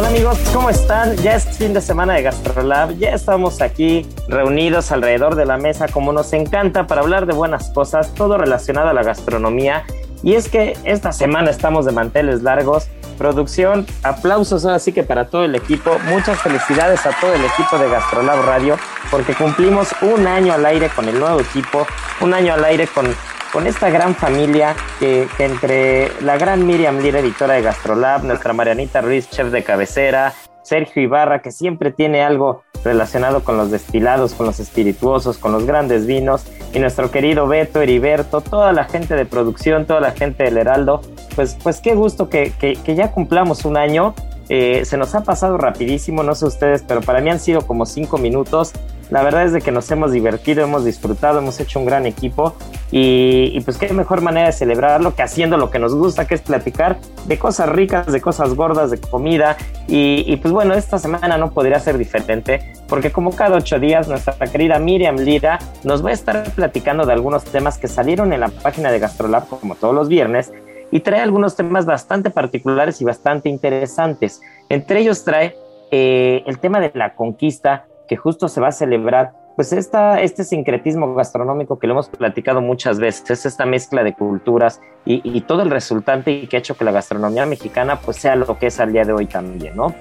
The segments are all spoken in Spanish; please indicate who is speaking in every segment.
Speaker 1: Hola amigos, ¿cómo están? Ya es fin de semana de GastroLab, ya estamos aquí reunidos alrededor de la mesa como nos encanta para hablar de buenas cosas, todo relacionado a la gastronomía. Y es que esta semana estamos de manteles largos, producción, aplausos así que para todo el equipo, muchas felicidades a todo el equipo de GastroLab Radio porque cumplimos un año al aire con el nuevo equipo, un año al aire con con esta gran familia que, entre la gran Miriam Lira, editora de Gastrolab, nuestra Marianita Ruiz, chef de cabecera, Sergio Ibarra, que siempre tiene algo relacionado con los destilados, con los espirituosos, con los grandes vinos, y nuestro querido Beto, Heriberto, toda la gente de producción, toda la gente del Heraldo, pues, pues qué gusto que, que, que ya cumplamos un año. Eh, se nos ha pasado rapidísimo, no sé ustedes, pero para mí han sido como cinco minutos. La verdad es de que nos hemos divertido, hemos disfrutado, hemos hecho un gran equipo y, pues qué mejor manera de celebrarlo que haciendo lo que nos gusta, que es platicar de cosas ricas, de cosas gordas, de comida y, y pues bueno, esta semana no podría ser diferente porque como cada ocho días nuestra querida Miriam Lira nos va a estar platicando de algunos temas que salieron en la página de Gastrolab como todos los viernes y trae algunos temas bastante particulares y bastante interesantes. Entre ellos trae eh, el tema de la conquista, que justo se va a celebrar, pues esta, este sincretismo gastronómico que lo hemos platicado muchas veces, esta mezcla de culturas y, todo el resultante y que ha hecho que la gastronomía mexicana pues sea lo que es al día de hoy también, ¿no?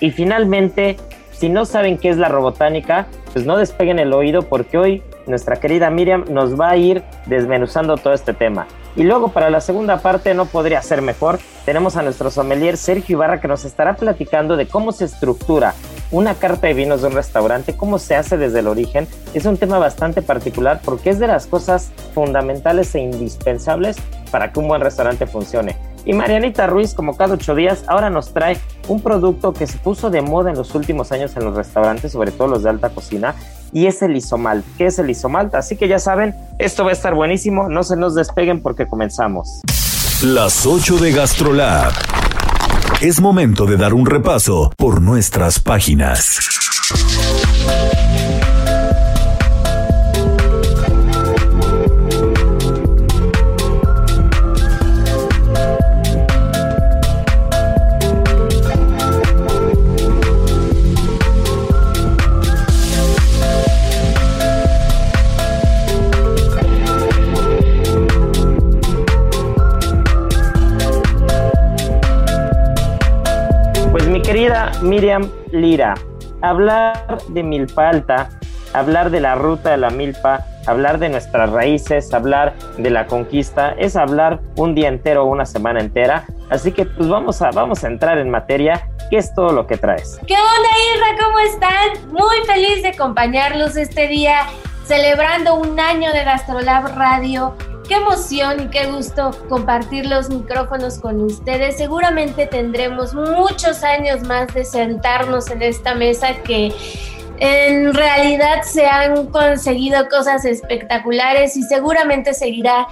Speaker 1: Y finalmente, si no saben qué es la robotánica, pues no despeguen el oído porque hoy nuestra querida Miriam nos va a ir desmenuzando todo este tema. Y luego para la segunda parte no podría ser mejor, tenemos a nuestro sommelier Sergio Ibarra que nos estará platicando de cómo se estructura una carta de vinos de un restaurante, cómo se hace desde el origen. Es un tema bastante particular porque es de las cosas fundamentales e indispensables para que un buen restaurante funcione. Y Marianita Ruiz, como cada ocho días, ahora nos trae un producto que se puso de moda en los últimos años en los restaurantes, sobre todo los de alta cocina, y es el isomalt. ¿Qué es el isomalt? Así que ya saben, esto va a estar buenísimo, no se nos despeguen porque comenzamos.
Speaker 2: Las 8 de GastroLab. Es momento de dar un repaso por nuestras páginas.
Speaker 1: Querida Miriam Lira, hablar de milpa alta, hablar de la ruta de la milpa, hablar de nuestras raíces, hablar de la conquista, es hablar un día entero o una semana entera. Así que pues vamos a, vamos a entrar en materia. ¿Qué es todo lo que traes?
Speaker 3: ¿Qué onda, Irra? ¿Cómo están? Muy feliz de acompañarlos este día celebrando un año de Gastrolab Radio qué emoción y qué gusto compartir los micrófonos con ustedes. Seguramente tendremos muchos años más de sentarnos en esta mesa que en realidad se han conseguido cosas espectaculares y seguramente seguirá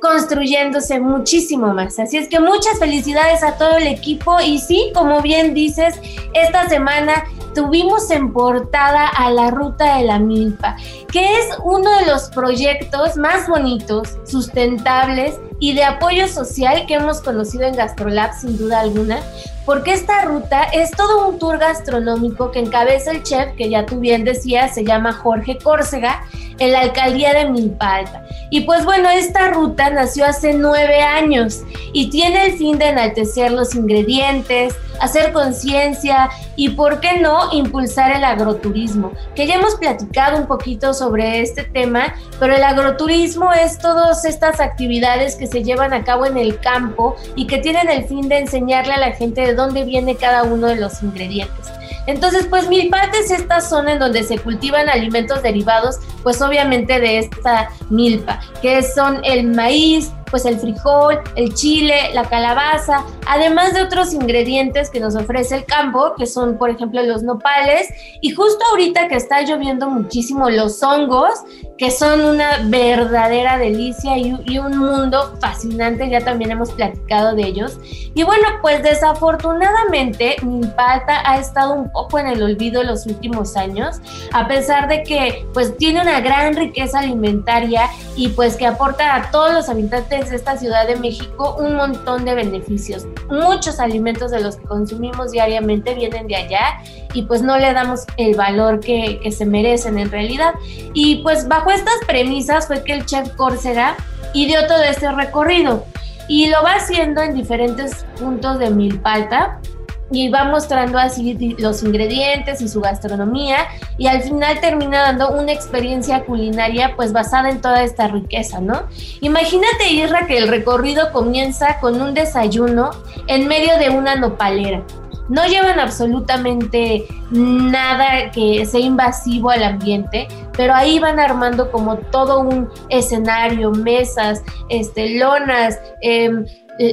Speaker 3: construyéndose muchísimo más. Así es que muchas felicidades a todo el equipo y sí, como bien dices, esta semana tuvimos en portada a la Ruta de la Milpa, que es uno de los proyectos más bonitos, sustentables y de apoyo social que hemos conocido en GastroLab sin duda alguna, porque esta ruta es todo un tour gastronómico que encabeza el chef, que ya tú bien decías, se llama Jorge Córcega, en la alcaldía de Milpa Alta. Y pues bueno, esta ruta nació hace nueve años y tiene el fin de enaltecer los ingredientes, hacer conciencia y, ¿por qué no?, impulsar el agroturismo, que ya hemos platicado un poquito sobre este tema, pero el agroturismo es todas estas actividades que se llevan a cabo en el campo y que tienen el fin de enseñarle a la gente de dónde viene cada uno de los ingredientes. Entonces, pues Milpa es esta zona en donde se cultivan alimentos derivados, pues obviamente de esta milpa, que son el maíz, pues el frijol, el chile, la calabaza, además de otros ingredientes que nos ofrece el campo, que son por ejemplo los nopales, y justo ahorita que está lloviendo muchísimo los hongos, que son una verdadera delicia y, un mundo fascinante, ya también hemos platicado de ellos. Y bueno, pues desafortunadamente Milpalta ha estado un poco en el olvido los últimos años, a pesar de que pues tiene una gran riqueza alimentaria y pues que aporta a todos los habitantes esta Ciudad de México un montón de beneficios. Muchos alimentos de los que consumimos diariamente vienen de allá y pues no le damos el valor que, que se merecen en realidad. Y pues bajo estas premisas fue que el chef Córcega ideó todo este recorrido y lo va haciendo en diferentes puntos de Milpalta y va mostrando así los ingredientes y su gastronomía y al final termina dando una experiencia culinaria pues basada en toda esta riqueza, ¿no? Imagínate Irra que el recorrido comienza con un desayuno en medio de una nopalera. No llevan absolutamente nada que sea invasivo al ambiente, pero ahí van armando como todo un escenario, mesas, este, lonas, eh,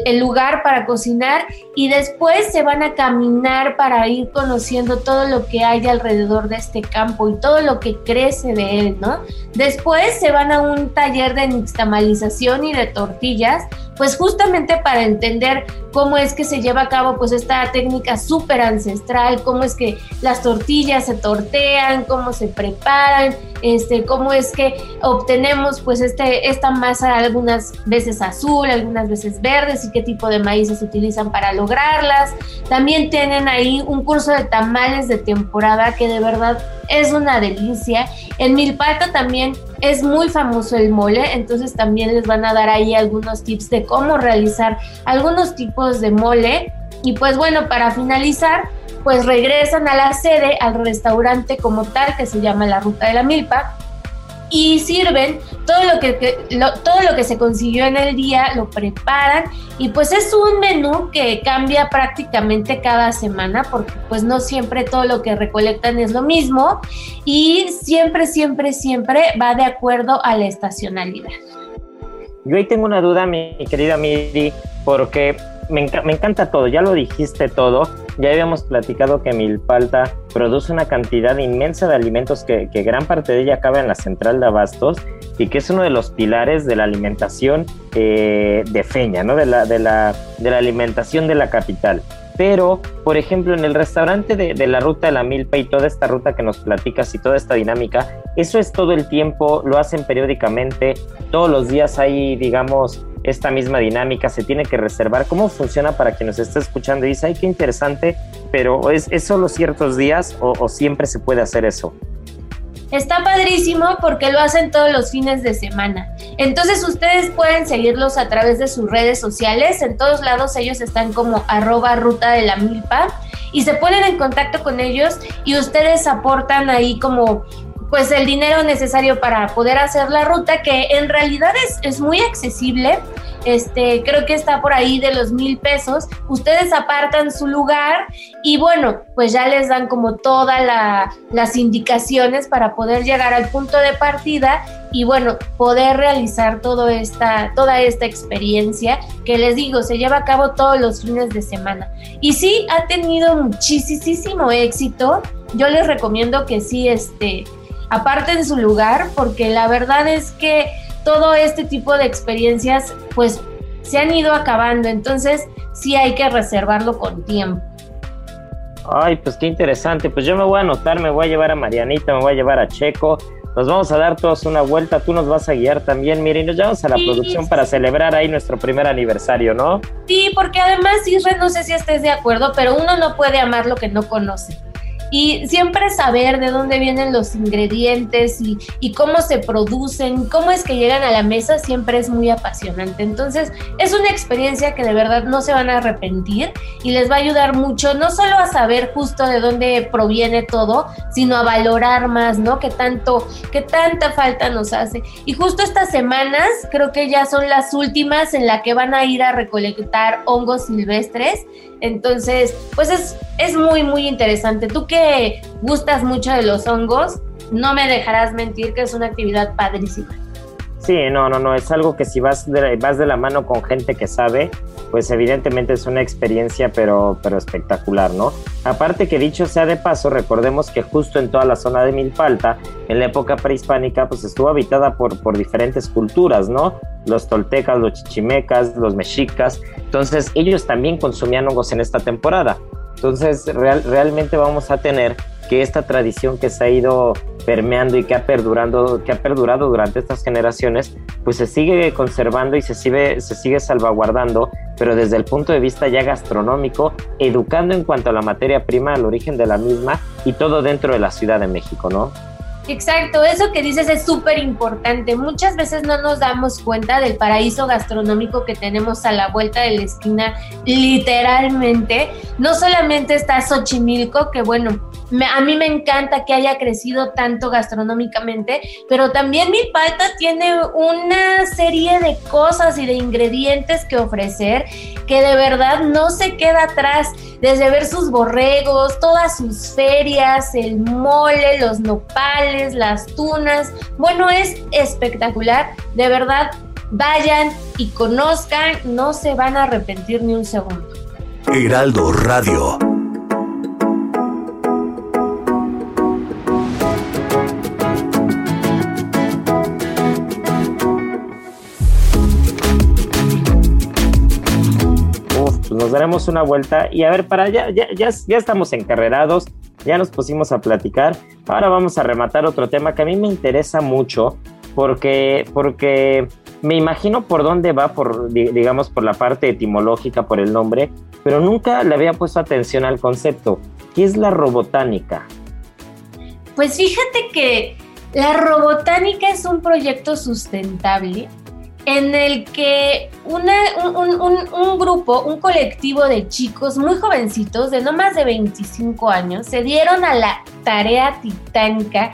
Speaker 3: el lugar para cocinar y después se van a caminar para ir conociendo todo lo que hay alrededor de este campo y todo lo que crece de él, ¿no? Después se van a un taller de nixtamalización y de tortillas, pues justamente para entender cómo es que se lleva a cabo pues esta técnica súper ancestral, cómo es que las tortillas se tortean, cómo se preparan, este, cómo es que obtenemos pues este, esta masa algunas veces azul, algunas veces y qué tipo de maíces utilizan para lograrlas. También tienen ahí un curso de tamales de temporada que de verdad es una delicia. En Milpata también es muy famoso el mole, entonces también les van a dar ahí algunos tips de cómo realizar algunos tipos de mole. Y pues bueno, para finalizar, pues regresan a la sede, al restaurante como tal, que se llama la Ruta de la Milpa, y sirven todo lo que, todo lo que se consiguió en el día, lo preparan y pues es un menú que cambia prácticamente cada semana porque pues no siempre todo lo que recolectan es lo mismo y siempre, siempre, siempre va de acuerdo a la estacionalidad.
Speaker 1: Yo ahí tengo una duda, mi querida Miri, porque me, encanta todo, ya lo dijiste todo, ya habíamos platicado que Milpalta produce una cantidad inmensa de alimentos que, gran parte de ella acaba en la central de abastos y que es uno de los pilares de la alimentación eh, de Feña, ¿no? de, la, de, la, de la alimentación de la capital pero por ejemplo en el restaurante de, la ruta de la milpa y toda esta ruta que nos platicas y toda esta dinámica, eso es todo el tiempo, lo hacen periódicamente, todos los días hay digamos esta misma dinámica, se tiene que reservar. ¿Cómo funciona para quien nos esté escuchando y dice, ay, qué interesante, pero ¿es, solo ciertos días o siempre se puede hacer eso?
Speaker 3: Está padrísimo porque lo hacen todos los fines de semana. Entonces ustedes pueden seguirlos a través de sus redes sociales. En todos lados ellos están como arroba ruta de la milpa y se ponen en contacto con ellos y ustedes aportan ahí como pues el dinero necesario para poder hacer la ruta, que en realidad es, es muy accesible. Este, creo que está por ahí de los mil pesos. Ustedes apartan su lugar y bueno, pues ya les dan como todas las indicaciones para poder llegar al punto de partida y bueno, poder realizar todo esta, toda esta experiencia que les digo, se lleva a cabo todos los fines de semana. Y sí, ha tenido muchísimo éxito. Yo les recomiendo que sí, este, aparte en su lugar, porque la verdad es que todo este tipo de experiencias pues se han ido acabando, entonces sí hay que reservarlo con tiempo.
Speaker 1: Ay, pues qué interesante. Pues yo me voy a anotar, me voy a llevar a Marianita, me voy a llevar a Checo. Nos vamos a dar todos una vuelta, tú nos vas a guiar también, miren, nos llevamos a la producción para celebrar ahí nuestro primer aniversario, ¿no?
Speaker 3: Sí, porque además, Isra, no sé si estés de acuerdo, pero uno no puede amar lo que no conoce y siempre saber de dónde vienen los ingredientes y, y, cómo se producen, cómo es que llegan a la mesa, siempre es muy apasionante. Entonces, es una experiencia que de verdad no se van a arrepentir y les va a ayudar mucho, no solo a saber justo de dónde proviene todo, sino a valorar más, ¿no? Que tanto, que tanta falta nos hace. Y justo estas semanas, creo que ya son las últimas en la que van a ir a recolectar hongos silvestres entonces, pues es, es muy, muy interesante. Tú que gustas mucho de los hongos, no me dejarás mentir que es una actividad padrísima.
Speaker 1: Sí, no, no, no, es algo que si vas de, vas de la mano con gente que sabe, pues evidentemente es una experiencia, pero, pero espectacular, ¿no? Aparte que dicho sea de paso, recordemos que justo en toda la zona de Milpalta, en la época prehispánica, pues estuvo habitada por, por diferentes culturas, ¿no? Los toltecas, los chichimecas, los mexicas, entonces ellos también consumían hongos en esta temporada. Entonces real, realmente vamos a tener que esta tradición que se ha ido permeando y que ha perdurado, que ha perdurado durante estas generaciones, pues se sigue conservando y se sigue, se sigue salvaguardando, pero desde el punto de vista ya gastronómico, educando en cuanto a la materia prima, al origen de la misma y todo dentro de la Ciudad de México, ¿no?
Speaker 3: Exacto, eso que dices es súper importante. Muchas veces no nos damos cuenta del paraíso gastronómico que tenemos a la vuelta de la esquina, literalmente. No solamente está Xochimilco, que bueno, a mí me encanta que haya crecido tanto gastronómicamente, pero también Milpalta tiene una serie de cosas y de ingredientes que ofrecer que de verdad no se queda atrás. Desde ver sus borregos, todas sus ferias, el mole, los nopales, las tunas. Bueno, es espectacular. De verdad, vayan y conozcan, no se van a arrepentir ni un segundo.
Speaker 2: Heraldo Radio.
Speaker 1: nos daremos una vuelta y a ver, para ya, ya, ya, ya estamos encarrerados, ya nos pusimos a platicar. Ahora vamos a rematar otro tema que a mí me interesa mucho porque, porque me imagino por dónde va, por, digamos, por la parte etimológica, por el nombre, pero nunca le había puesto atención al concepto. ¿Qué es la robotánica?
Speaker 3: Pues fíjate que la robotánica es un proyecto sustentable en el que un, un, grupo, un colectivo de chicos muy jovencitos, de no más de 25 años, se dieron a la tarea titánica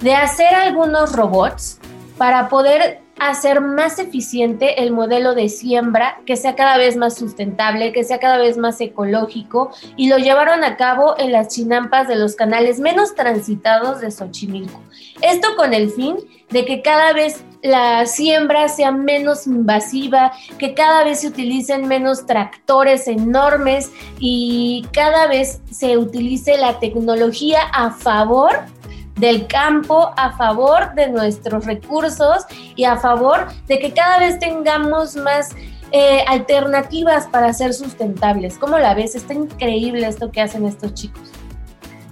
Speaker 3: de hacer algunos robots para poder hacer más eficiente el modelo de siembra, que sea cada vez más sustentable, que sea cada vez más ecológico, y lo llevaron a cabo en las chinampas de los canales menos transitados de Xochimilco. Esto con el fin de que cada vez la siembra sea menos invasiva, que cada vez se utilicen menos tractores enormes y cada vez se utilice la tecnología a favor del campo, a favor de nuestros recursos y a favor de que cada vez tengamos más eh, alternativas para ser sustentables. ¿Cómo la ves? Está increíble esto que hacen estos chicos.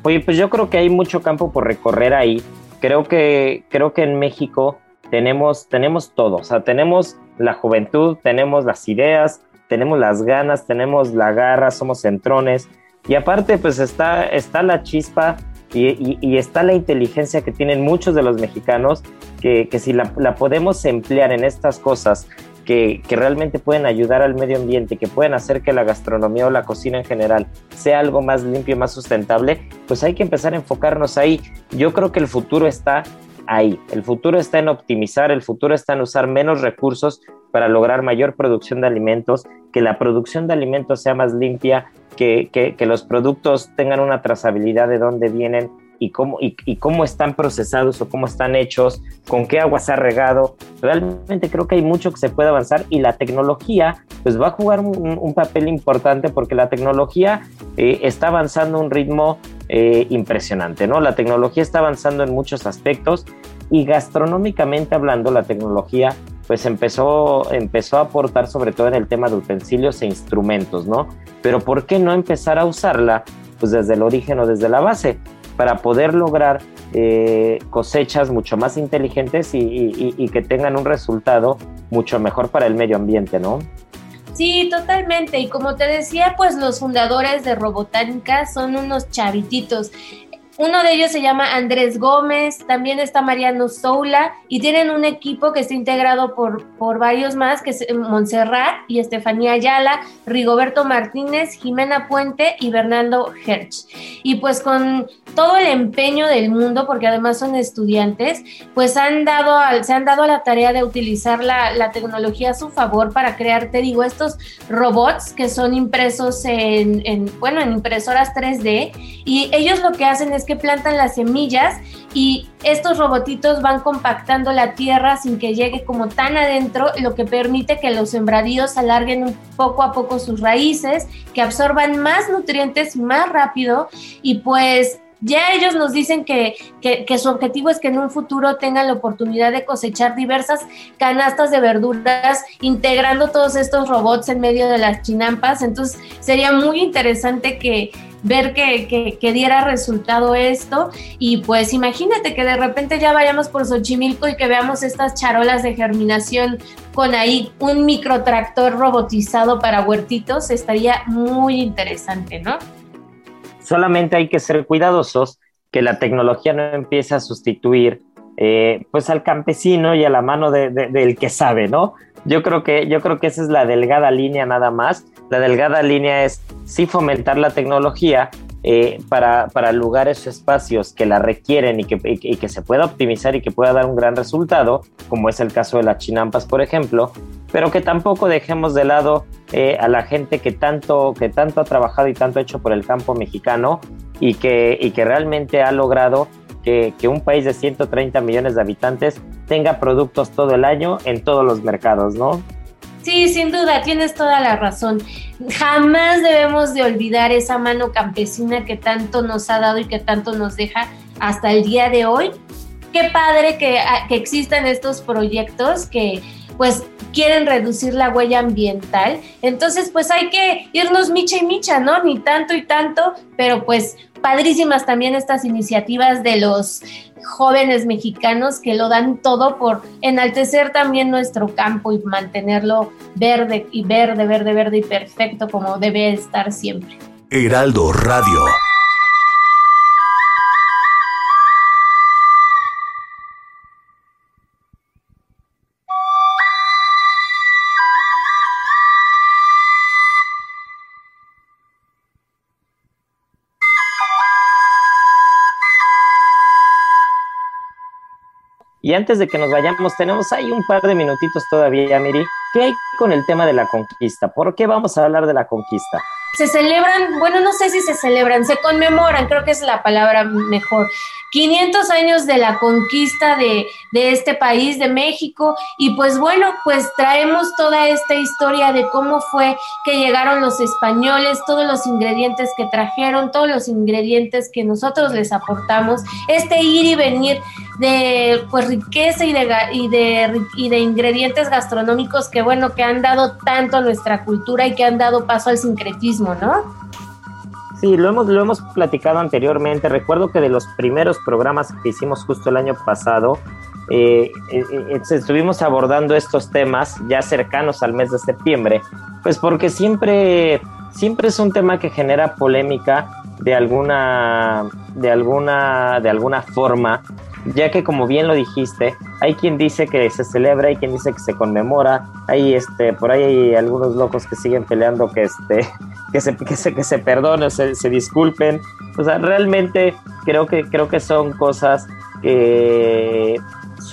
Speaker 1: Oye, pues yo creo que hay mucho campo por recorrer ahí. Creo que, creo que en México tenemos, tenemos todo. O sea, tenemos la juventud, tenemos las ideas, tenemos las ganas, tenemos la garra, somos centrones. Y aparte, pues está, está la chispa y, está la inteligencia que tienen muchos de los mexicanos, que, si la, podemos emplear en estas cosas que, que, realmente pueden ayudar al medio ambiente, que pueden hacer que la gastronomía o la cocina en general sea algo más limpio y más sustentable, pues hay que empezar a enfocarnos ahí. Yo creo que el futuro está ahí. El futuro está en optimizar, el futuro está en usar menos recursos para lograr mayor producción de alimentos, que la producción de alimentos sea más limpia, que, los productos tengan una trazabilidad de dónde vienen y cómo, y, cómo están procesados o cómo están hechos, con qué agua se ha regado. Realmente creo que hay mucho que se puede avanzar y la tecnología pues va a jugar un, papel importante porque la tecnología eh, está avanzando a un ritmo eh, impresionante, ¿no? La tecnología está avanzando en muchos aspectos y gastronómicamente hablando la tecnología pues empezó, empezó a aportar sobre todo en el tema de utensilios e instrumentos, ¿no? Pero ¿por qué no empezar a usarla pues desde el origen o desde la base para poder lograr eh, cosechas mucho más inteligentes y, que tengan un resultado mucho mejor para el medio ambiente, ¿no?
Speaker 3: Sí, totalmente. Y como te decía, pues los fundadores de Robotánica son unos chavititos. Uno de ellos se llama Andrés Gómez, también está Mariano Soula y tienen un equipo que está integrado por, por varios más, que es Montserrat y Estefanía Ayala, Rigoberto Martínez, Jimena Puente y Bernardo Herch. Y pues con todo el empeño del mundo, porque además son estudiantes, pues han dado se han dado a la tarea de utilizar la, la tecnología a su favor para crear, te digo, estos robots que son impresos en, en, bueno, en impresoras 3D y ellos lo que hacen es que plantan las semillas y estos robotitos van compactando la tierra sin que llegue como tan adentro, lo que permite que los sembradíos alarguen poco a poco sus raíces, que absorban más nutrientes más rápido y pues ya ellos nos dicen que, que, su objetivo es que en un futuro tengan la oportunidad de cosechar diversas canastas de verduras, integrando todos estos robots en medio de las chinampas. Entonces sería muy interesante que, ver que, que, diera resultado esto. Y pues imagínate que de repente ya vayamos por Xochimilco y que veamos estas charolas de germinación con ahí un microtractor robotizado para huertitos, estaría muy interesante, ¿no?
Speaker 1: Solamente hay que ser cuidadosos que la tecnología no empiece a sustituir eh, pues al campesino y a la mano del que sabe, ¿no? Yo creo que, yo creo que esa es la delgada línea nada más. La delgada línea es sí fomentar la tecnología eh, para, para, lugares o espacios que la requieren y que, que, se pueda optimizar y que pueda dar un gran resultado, como es el caso de las chinampas, por ejemplo, pero que tampoco dejemos de lado eh, a la gente que tanto, que tanto ha trabajado y tanto ha hecho por el campo mexicano y que, y que realmente ha logrado que, un país de 130 millones de habitantes tenga productos todo el año en todos los mercados, ¿no?
Speaker 3: Sí, sin duda, tienes toda la razón. Jamás debemos de olvidar esa mano campesina que tanto nos ha dado y que tanto nos deja hasta el día de hoy. Qué padre que, ah, que existan estos proyectos que pues quieren reducir la huella ambiental. Entonces, pues hay que irnos micha y micha, ¿no? Ni tanto y tanto, pero pues padrísimas también estas iniciativas de los jóvenes mexicanos que lo dan todo por enaltecer también nuestro campo y mantenerlo verde y verde, verde, verde y perfecto como debe estar siempre.
Speaker 2: Heraldo Radio.
Speaker 1: Y antes de que nos vayamos, tenemos ahí un par de minutitos todavía, Miri. ¿Qué hay con el tema de la conquista? ¿Por qué vamos a hablar de la conquista?
Speaker 3: Se celebran, bueno, no sé si se celebran, se conmemoran, creo que es la palabra mejor. 500 años de la conquista de, de, este país, de México, y pues bueno, pues traemos toda esta historia de cómo fue que llegaron los españoles, todos los ingredientes que trajeron, todos los ingredientes que nosotros les aportamos, este ir y venir de pues riqueza y de, y de, y de ingredientes gastronómicos que bueno, que han dado tanto a nuestra cultura y que han dado paso al sincretismo, ¿no?
Speaker 1: Sí, lo hemos, lo hemos platicado anteriormente. Recuerdo que de los primeros programas que hicimos justo el año pasado, eh, eh, eh, estuvimos abordando estos temas ya cercanos al mes de septiembre, pues porque siempre, siempre es un tema que genera polémica de alguna, de alguna, de alguna forma, ya que como bien lo dijiste, hay quien dice que se celebra, hay quien dice que se conmemora, hay este, por ahí hay algunos locos que siguen peleando que este, que se, que se, que se perdonen, se, se disculpen. O sea, realmente creo que, creo que son cosas que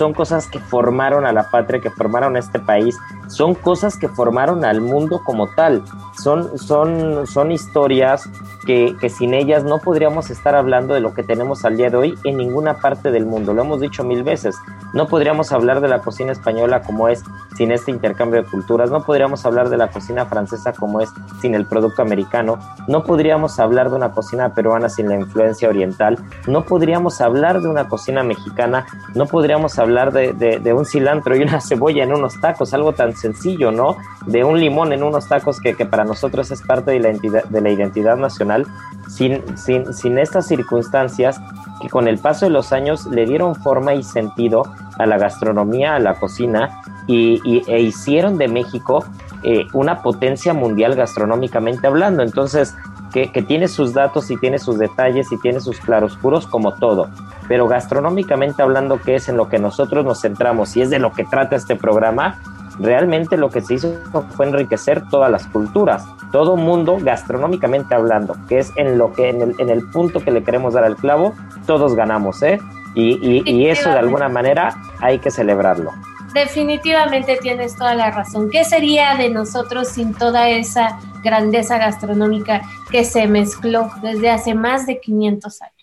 Speaker 1: son cosas que formaron a la patria, que formaron a este país, son cosas que formaron al mundo como tal, son, son, son historias que, que, sin ellas no podríamos estar hablando de lo que tenemos al día de hoy en ninguna parte del mundo. Lo hemos dicho mil veces. No podríamos hablar de la cocina española como es sin este intercambio de culturas. No podríamos hablar de la cocina francesa como es sin el producto americano. No podríamos hablar de una cocina peruana sin la influencia oriental. No podríamos hablar de una cocina mexicana. No podríamos hablar de, un cilantro y una cebolla en unos tacos. Algo tan sencillo, ¿no? De un limón en unos tacos que, que para nosotros es parte de la, identidad, de la identidad nacional, sin, sin, sin estas circunstancias que con el paso de los años le dieron forma y sentido a la gastronomía, a la cocina, y, y e hicieron de México eh, una potencia mundial gastronómicamente hablando. Entonces, que, que, tiene sus datos y tiene sus detalles y tiene sus claroscuros como todo. Pero gastronómicamente hablando, que es en lo que nosotros nos centramos y es de lo que trata este programa, realmente lo que se hizo fue enriquecer todas las culturas, todo mundo gastronómicamente hablando, que es en lo que en el, en el punto que le queremos dar al clavo, todos ganamos, ¿eh? Y, y, y eso de alguna manera hay que celebrarlo.
Speaker 3: Definitivamente tienes toda la razón. ¿Qué sería de nosotros sin toda esa grandeza gastronómica que se mezcló desde hace más de 500 años?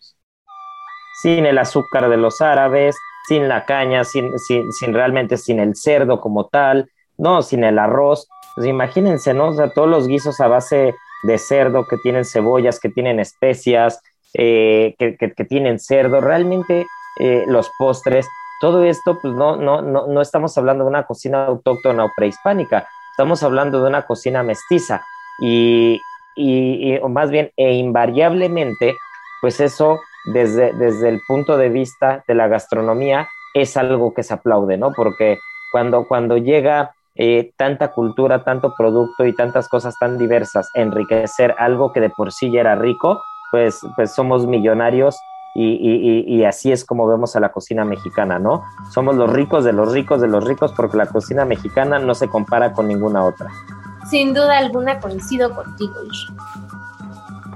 Speaker 1: Sin el azúcar de los árabes, sin la caña, sin, sin, sin, realmente sin el cerdo como tal, no, sin el arroz. Pues imagínense, ¿no? O sea, todos los guisos a base de cerdo que tienen cebollas, que tienen especias, eh, que, que, tienen cerdo, realmente eh, los postres, todo esto, pues no, no, no, no estamos hablando de una cocina autóctona o prehispánica, estamos hablando de una cocina mestiza y, y, y o más bien, e invariablemente, pues eso desde, desde el punto de vista de la gastronomía es algo que se aplaude, ¿no? Porque cuando, cuando llega eh, tanta cultura, tanto producto y tantas cosas tan diversas, enriquecer algo que de por sí ya era rico, pues, pues somos millonarios y, y, y, así es como vemos a la cocina mexicana, ¿no? Somos los ricos de los ricos de los ricos porque la cocina mexicana no se compara con ninguna otra.
Speaker 3: Sin duda alguna coincido contigo.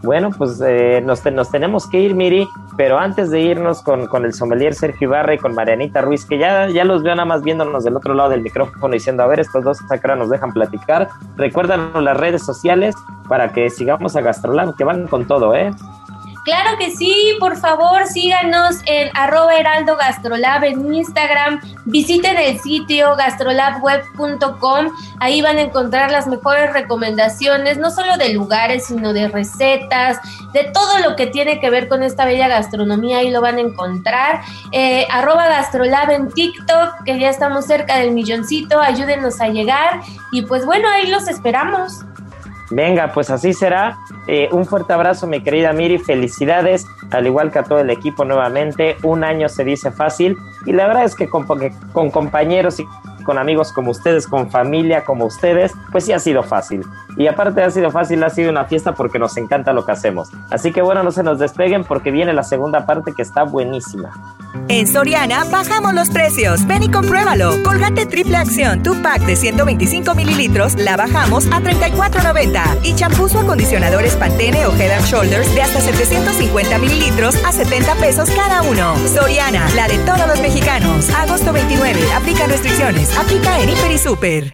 Speaker 1: Bueno, pues eh, nos, nos, tenemos que ir, Miri, pero antes de irnos con, con, el sommelier Sergio Ibarra y con Marianita Ruiz, que ya, ya los veo nada más viéndonos del otro lado del micrófono diciendo, a ver, estos dos acá nos dejan platicar. Recuérdanos las redes sociales para que sigamos a Gastrolab, que van con todo, ¿eh?
Speaker 3: Claro que sí, por favor síganos en arroba heraldo gastrolab en Instagram, visiten el sitio gastrolabweb.com, ahí van a encontrar las mejores recomendaciones, no solo de lugares, sino de recetas, de todo lo que tiene que ver con esta bella gastronomía, ahí lo van a encontrar. Eh, arroba gastrolab en TikTok, que ya estamos cerca del milloncito, ayúdenos a llegar. Y pues bueno, ahí los esperamos.
Speaker 1: Venga, pues así será. Eh, un fuerte abrazo, mi querida Miri. Felicidades, al igual que a todo el equipo nuevamente. Un año se dice fácil y la verdad es que con, con compañeros y con amigos como ustedes, con familia como ustedes, pues sí ha sido fácil. Y aparte ha sido fácil, ha sido una fiesta porque nos encanta lo que hacemos. Así que bueno, no se nos despeguen porque viene la segunda parte que está buenísima.
Speaker 4: En Soriana bajamos los precios. Ven y compruébalo. Colgate triple acción, tu pack de 125 mililitros, la bajamos a 34.90. Y champús o acondicionadores Pantene o Head and Shoulders de hasta 750 mililitros a 70 pesos cada uno. Soriana, la de todos los mexicanos. Agosto 29. Aplica restricciones. Aplica en Hiper y Super.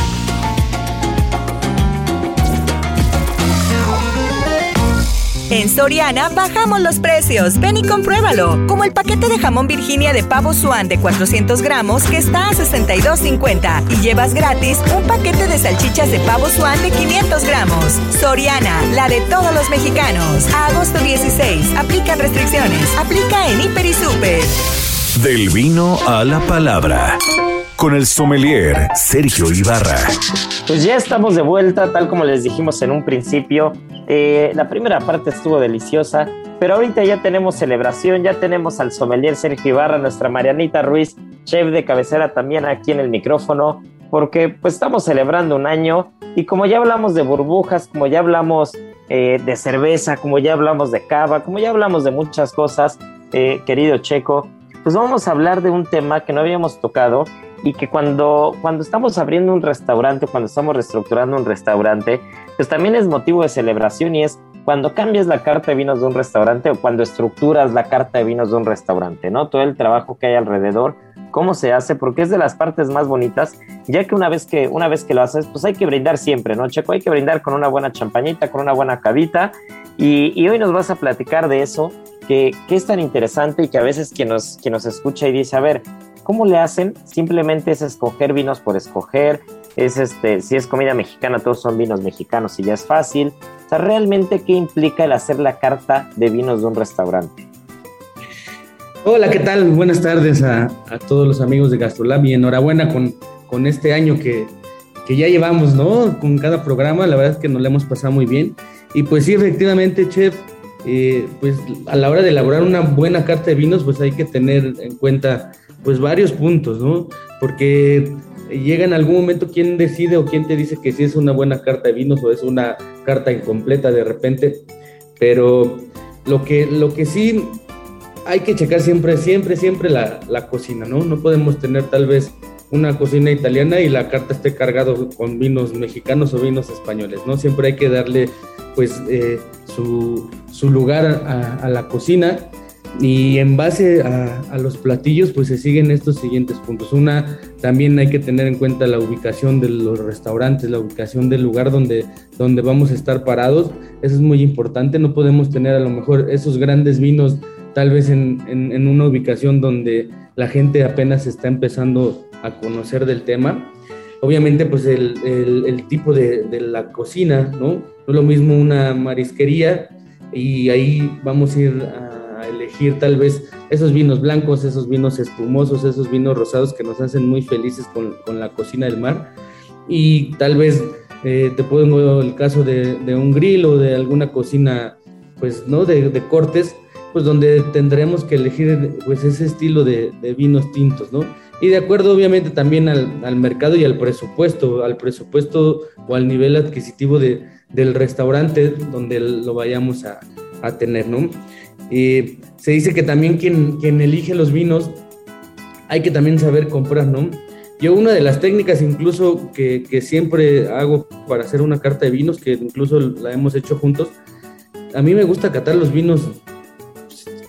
Speaker 4: En Soriana bajamos los precios. Ven y compruébalo. Como el paquete de jamón Virginia de pavo Swan de 400 gramos que está a 62.50 y llevas gratis un paquete de salchichas de pavo Swan de 500 gramos. Soriana, la de todos los mexicanos. Agosto 16. Aplican restricciones. Aplica en Hiper y Super.
Speaker 2: Del vino a la palabra con el sommelier Sergio Ibarra.
Speaker 1: Pues ya estamos de vuelta, tal como les dijimos en un principio. Eh, la primera parte estuvo deliciosa, pero ahorita ya tenemos celebración, ya tenemos al sommelier Sergio Ibarra, nuestra Marianita Ruiz, chef de cabecera también aquí en el micrófono, porque pues estamos celebrando un año y como ya hablamos de burbujas, como ya hablamos eh, de cerveza, como ya hablamos de cava, como ya hablamos de muchas cosas, eh, querido Checo, pues vamos a hablar de un tema que no habíamos tocado y que cuando, cuando estamos abriendo un restaurante, cuando estamos reestructurando un restaurante, pues también es motivo de celebración y es cuando cambias la carta de vinos de un restaurante o cuando estructuras la carta de vinos de un restaurante, ¿no? Todo el trabajo que hay alrededor, cómo se hace, porque es de las partes más bonitas, ya que una vez que, una vez que lo haces, pues hay que brindar siempre, ¿no, Checo? Hay que brindar con una buena champañita, con una buena cavita, y, y hoy nos vas a platicar de eso, que, que, es tan interesante y que a veces quien nos, quien nos escucha y dice, a ver, ¿cómo le hacen? Simplemente es escoger vinos por escoger, es este, si es comida mexicana, todos son vinos mexicanos y ya es fácil. O sea, realmente, ¿qué implica el hacer la carta de vinos de un restaurante?
Speaker 5: Hola, ¿qué tal? Buenas tardes a, a todos los amigos de Gastrolab y enhorabuena con, con este año que, que, ya llevamos, ¿no? Con cada programa, la verdad es que nos lo hemos pasado muy bien. Y pues sí, efectivamente, chef, eh, pues a la hora de elaborar una buena carta de vinos, pues hay que tener en cuenta pues varios puntos, ¿no? Porque llega en algún momento quién decide o quién te dice que si es una buena carta de vinos o es una carta incompleta de repente, pero lo que, lo que sí hay que checar siempre, siempre, siempre la, la cocina, ¿no? No podemos tener tal vez una cocina italiana y la carta esté cargado con vinos mexicanos o vinos españoles, ¿no? Siempre hay que darle pues eh, su, su, lugar a, la cocina y en base a, los platillos pues se siguen estos siguientes puntos. Una, también hay que tener en cuenta la ubicación de los restaurantes, la ubicación del lugar donde, donde vamos a estar parados, eso es muy importante, no podemos tener a lo mejor esos grandes vinos tal vez en, en una ubicación donde la gente apenas está empezando a conocer del tema. Obviamente, pues el, el, tipo de, de, la cocina, ¿no? No es lo mismo una marisquería y ahí vamos a ir a elegir tal vez esos vinos blancos, esos vinos espumosos, esos vinos rosados que nos hacen muy felices con, con la cocina del mar. Y tal vez eh, te pongo el caso de, de, un grill o de alguna cocina, pues, ¿no? De cortes, pues donde tendremos que elegir pues ese estilo de, vinos tintos, ¿no? Y de acuerdo obviamente también al, mercado y al presupuesto, al presupuesto o al nivel adquisitivo de, del restaurante donde lo vayamos a, a tener, ¿no? Eh, se dice que también quien, quien elige los vinos hay que también saber comprar, ¿no? Yo una de las técnicas incluso que, que siempre hago para hacer una carta de vinos, que incluso la hemos hecho juntos, a mí me gusta catar los vinos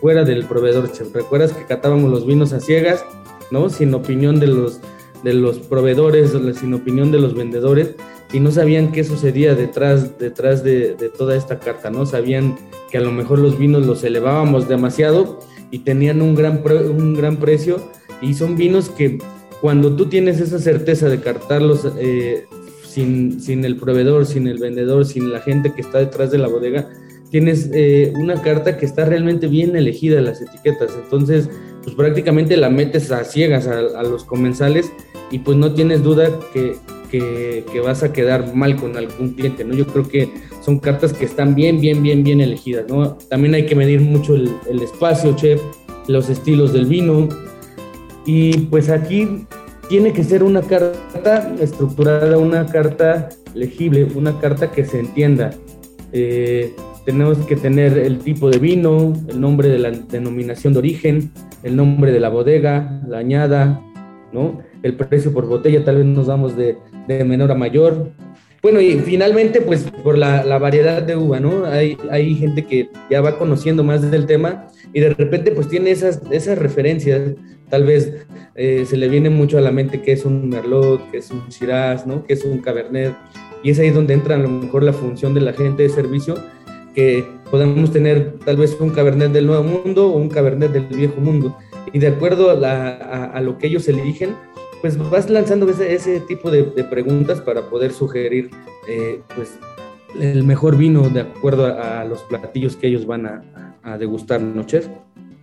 Speaker 5: fuera del proveedor. ¿Recuerdas que catábamos los vinos a ciegas, ¿no? Sin opinión de los, de los proveedores, sin opinión de los vendedores, y no sabían qué sucedía detrás, detrás de, de toda esta carta, ¿no? Sabían que a lo mejor los vinos los elevábamos demasiado y tenían un gran, un gran precio, y son vinos que cuando tú tienes esa certeza de cartarlos eh, sin, sin el proveedor, sin el vendedor, sin la gente que está detrás de la bodega, tienes eh, una carta que está realmente bien elegida las etiquetas. Entonces, pues prácticamente la metes a ciegas a, los comensales y pues no tienes duda que, que, vas a quedar mal con algún cliente, ¿no? Yo creo que son cartas que están bien, bien, bien, bien elegidas, ¿no? También hay que medir mucho el, el espacio, chef, los estilos del vino. Y pues aquí tiene que ser una carta estructurada, una carta legible, una carta que se entienda. Eh, tenemos que tener el tipo de vino, el nombre de la denominación de origen, el nombre de la bodega, la añada, ¿no? El precio por botella, tal vez nos damos de, de menor a mayor. Bueno, y finalmente, pues por la, la, variedad de uva, ¿no? Hay, hay gente que ya va conociendo más del tema y de repente pues tiene esas, esas referencias, tal vez eh, se le viene mucho a la mente que es un Merlot, que es un Shiraz, ¿no? Que es un Cabernet, y es ahí donde entra a lo mejor la función de la gente de servicio, que podemos tener tal vez un Cabernet del Nuevo Mundo o un Cabernet del Viejo Mundo. Y de acuerdo a, la, a, a lo que ellos eligen, pues vas lanzando ese, ese tipo de, de, preguntas para poder sugerir eh, pues el mejor vino de acuerdo a, a, los platillos que ellos van a, a degustar, ¿no, chef?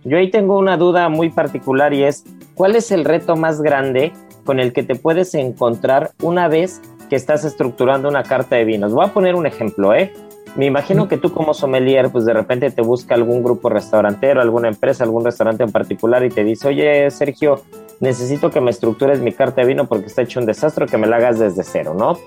Speaker 1: Yo ahí tengo una duda muy particular y es, ¿cuál es el reto más grande con el que te puedes encontrar una vez que estás estructurando una carta de vinos? Voy a poner un ejemplo, ¿eh? Me imagino que tú como sommelier, pues de repente te busca algún grupo restaurantero, alguna empresa, algún restaurante en particular y te dice, oye, Sergio, necesito que me estructures mi carta de vino porque está hecho un desastre, que me la hagas desde cero, ¿no?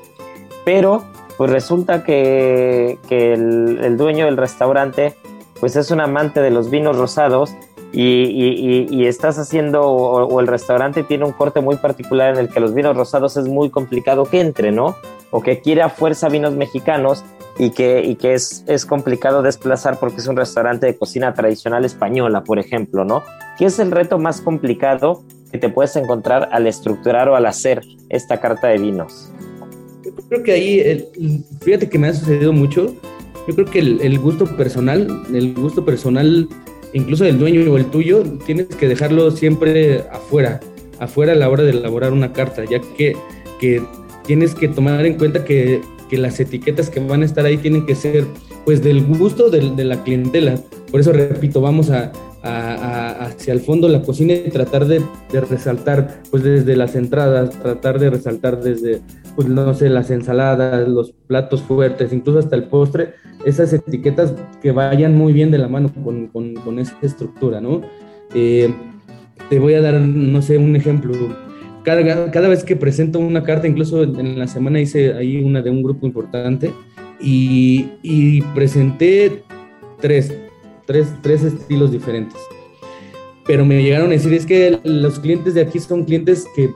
Speaker 1: Pero pues resulta que, el, dueño del restaurante pues es un amante de los vinos rosados y, estás haciendo o, el restaurante tiene un corte muy particular en el que los vinos rosados es muy complicado que entre, ¿no? O que quiere a fuerza vinos mexicanos y que, y que es, es complicado desplazar porque es un restaurante de cocina tradicional española, por ejemplo, ¿no? ¿Qué es el reto más complicado que te puedes encontrar al estructurar o al hacer esta carta de vinos?
Speaker 5: Yo creo que ahí, fíjate que me ha sucedido mucho, yo creo que el, gusto personal, el gusto personal incluso del dueño o el tuyo, tienes que dejarlo siempre afuera, afuera a la hora de elaborar una carta, ya que, que tienes que tomar en cuenta que, que, las etiquetas que van a estar ahí tienen que ser pues del gusto de, de la clientela. Por eso repito, vamos a, hacia el fondo la cocina y tratar de, de, resaltar pues desde las entradas, tratar de resaltar desde pues no sé, las ensaladas, los platos fuertes, incluso hasta el postre, esas etiquetas que vayan muy bien de la mano con, con, con esa estructura, ¿no? Eh, te voy a dar, no sé, un ejemplo. Cada, cada, vez que presento una carta, incluso en la semana hice ahí una de un grupo importante y, y presenté tres, tres, tres estilos diferentes. Pero me llegaron a decir, es que los clientes de aquí son clientes que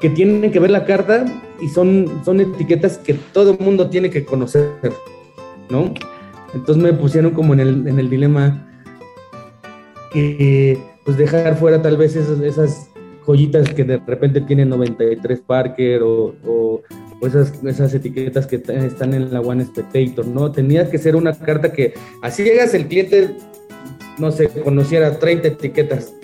Speaker 5: que tienen que ver la carta y son, son etiquetas que todo el mundo tiene que conocer, ¿no? Entonces me pusieron como en el, en el dilema que pues dejar fuera tal vez esas, esas joyitas que de repente tienen 93 Parker o, o, esas, esas etiquetas que están en la One Spectator, ¿no? Tenía que ser una carta que así llegas el cliente, no sé, conociera 30 etiquetas